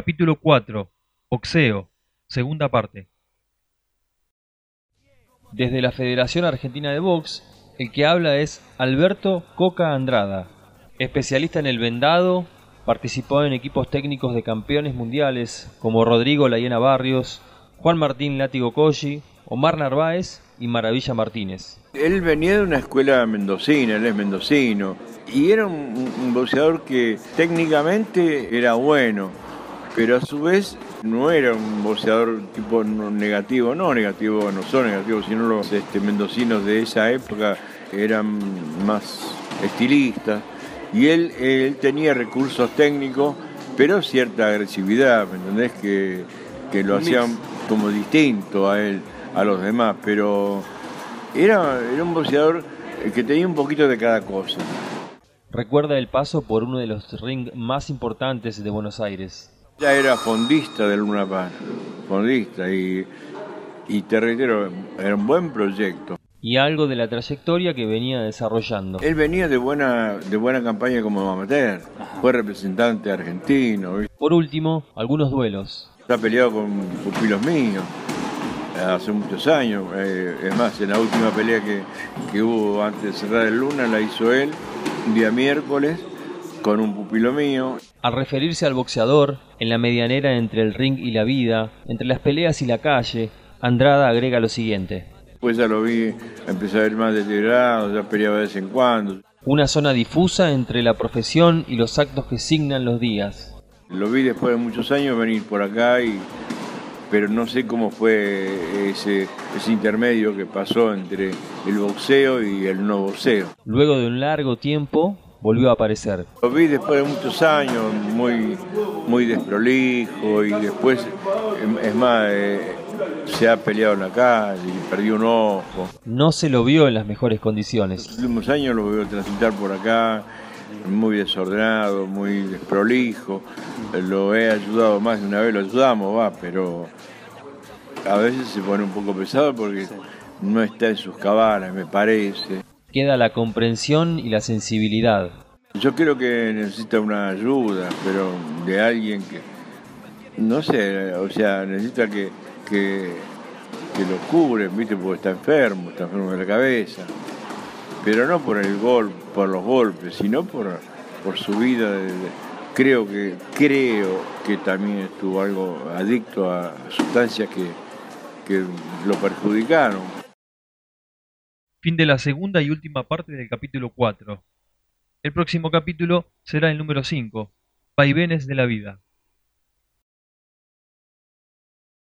Capítulo 4. Boxeo. Segunda parte. Desde la Federación Argentina de Box, el que habla es Alberto Coca Andrada, especialista en el vendado, participó en equipos técnicos de campeones mundiales como Rodrigo Layena Barrios, Juan Martín Látigo Colli, Omar Narváez y Maravilla Martínez. Él venía de una escuela mendocina, él es mendocino, y era un, boxeador que técnicamente era bueno, pero a su vez no era un boxeador tipo negativo, no negativo, no son negativos, sino los este, mendocinos de esa época eran más estilistas, y él, él tenía recursos técnicos, pero cierta agresividad, ¿me entendés? Que, que lo hacían como distinto a él a los demás, pero era, era un boxeador que tenía un poquito de cada cosa. Recuerda el paso por uno de los rings más importantes de Buenos Aires. Ya era fondista de Luna Paz, fondista, y, y te reitero, era un buen proyecto. Y algo de la trayectoria que venía desarrollando. Él venía de buena, de buena campaña como amateur, fue representante argentino. Por último, algunos duelos. Está peleado con pupilos míos hace muchos años. Eh, es más, en la última pelea que, hubo antes de cerrar el Luna la hizo él, un día miércoles, con un pupilo mío. Al referirse al boxeador, en la medianera entre el ring y la vida, entre las peleas y la calle, Andrada agrega lo siguiente. Pues ya lo vi, empezó a ver más deteriorado, ya peleaba de vez en cuando. Una zona difusa entre la profesión y los actos que signan los días. Lo vi después de muchos años venir por acá y pero no sé cómo fue ese, ese intermedio que pasó entre el boxeo y el no boxeo. Luego de un largo tiempo volvió a aparecer. Lo vi después de muchos años, muy, muy desprolijo y después, es más, eh, se ha peleado en la calle y perdió un ojo. No se lo vio en las mejores condiciones. Los últimos años lo veo transitar por acá, muy desordenado, muy desprolijo. Lo he ayudado más de una vez, lo ayudamos, va, pero a veces se pone un poco pesado porque no está en sus cabanas, me parece. Queda la comprensión y la sensibilidad. Yo creo que necesita una ayuda, pero de alguien que, no sé, o sea, necesita que, que, lo cubren, ¿viste? Porque está enfermo, está enfermo de la cabeza. Pero no por el gol, por los golpes, sino por, por su vida. creo que creo que también estuvo algo adicto a sustancias que, que lo perjudicaron. Fin de la segunda y última parte del capítulo 4. El próximo capítulo será el número 5, Vaivenes de la vida.